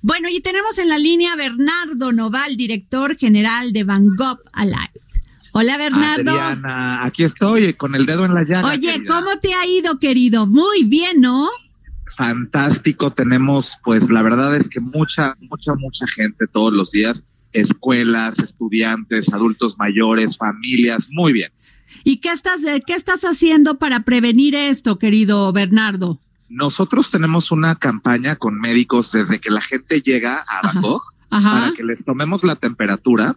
Bueno, y tenemos en la línea a Bernardo Noval, director general de Van Gogh Alive. Hola Bernardo. Adriana, aquí estoy con el dedo en la llaga. Oye, querida. ¿cómo te ha ido, querido? Muy bien, ¿no? Fantástico, tenemos pues la verdad es que mucha, mucha, mucha gente todos los días, escuelas, estudiantes, adultos mayores, familias, muy bien. ¿Y qué estás, eh, qué estás haciendo para prevenir esto, querido Bernardo? Nosotros tenemos una campaña con médicos desde que la gente llega a. Bangkok Ajá, para que les tomemos la temperatura.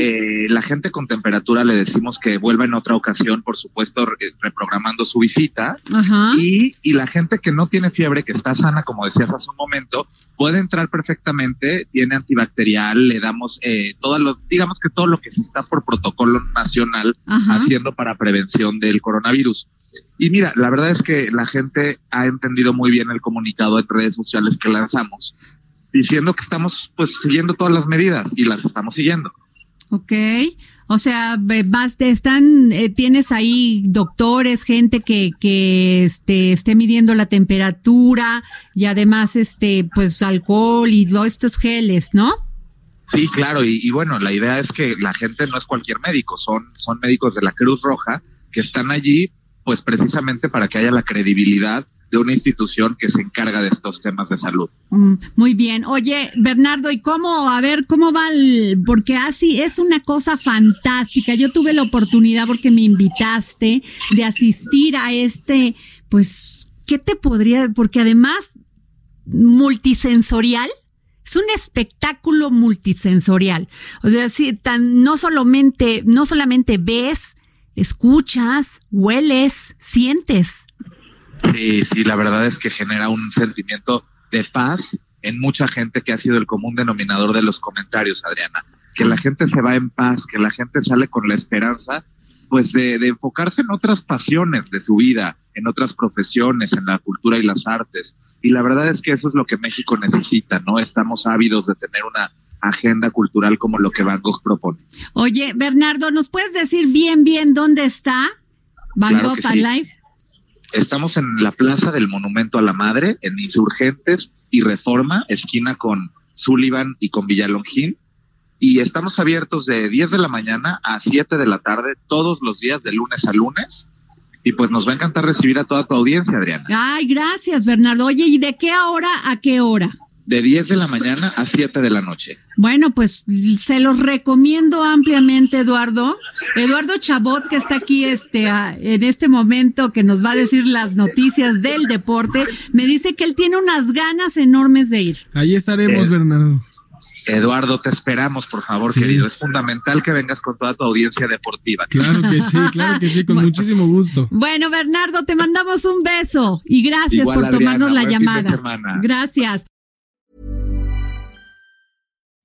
Eh, la gente con temperatura le decimos que vuelva en otra ocasión, por supuesto, re- reprogramando su visita. Ajá. Y, y la gente que no tiene fiebre, que está sana, como decías hace un momento, puede entrar perfectamente, tiene antibacterial, le damos eh, todos los, digamos que todo lo que se está por protocolo nacional Ajá. haciendo para prevención del coronavirus. Y mira, la verdad es que la gente ha entendido muy bien el comunicado en redes sociales que lanzamos, diciendo que estamos pues siguiendo todas las medidas y las estamos siguiendo. Ok. O sea, vas, están, eh, tienes ahí doctores, gente que, que este, esté midiendo la temperatura y además, este, pues alcohol y todos estos geles, ¿no? Sí, claro, y, y bueno, la idea es que la gente no es cualquier médico, son, son médicos de la Cruz Roja que están allí, pues precisamente para que haya la credibilidad de una institución que se encarga de estos temas de salud. Mm, muy bien. Oye, Bernardo, ¿y cómo, a ver, cómo va el, porque así es una cosa fantástica. Yo tuve la oportunidad porque me invitaste de asistir a este, pues, ¿qué te podría, porque además, multisensorial. Es un espectáculo multisensorial. O sea, sí, tan, no solamente, no solamente ves, escuchas, hueles, sientes. Sí, sí, la verdad es que genera un sentimiento de paz en mucha gente que ha sido el común denominador de los comentarios, Adriana. Que la gente se va en paz, que la gente sale con la esperanza, pues de, de enfocarse en otras pasiones de su vida, en otras profesiones, en la cultura y las artes. Y la verdad es que eso es lo que México necesita, ¿no? Estamos ávidos de tener una agenda cultural como lo que Van Gogh propone. Oye, Bernardo, ¿nos puedes decir bien, bien dónde está Van Claro Gogh sí. Alive? Estamos en la Plaza del Monumento a la Madre, en Insurgentes y Reforma, esquina con Sullivan y con Villalongín. Y estamos abiertos de 10 de la mañana a 7 de la tarde todos los días, de lunes a lunes. Y pues nos va a encantar recibir a toda tu audiencia, Adriana. Ay, gracias, Bernardo. Oye, ¿y de qué hora a qué hora? De 10 de la mañana a 7 de la noche. Bueno, pues se los recomiendo ampliamente, Eduardo. Eduardo Chabot, que está aquí este, a- en este momento, que nos va a decir las noticias del deporte, me dice que él tiene unas ganas enormes de ir. Ahí estaremos, Eh. Bernardo. Eduardo, te esperamos, por favor, Sí. querido. Es fundamental que vengas con toda tu audiencia deportiva. Claro que sí, claro que sí, con Bueno. muchísimo gusto. Bueno, Bernardo, te mandamos un beso y gracias Igual, por Adriana, tomarnos la llamada. Gracias.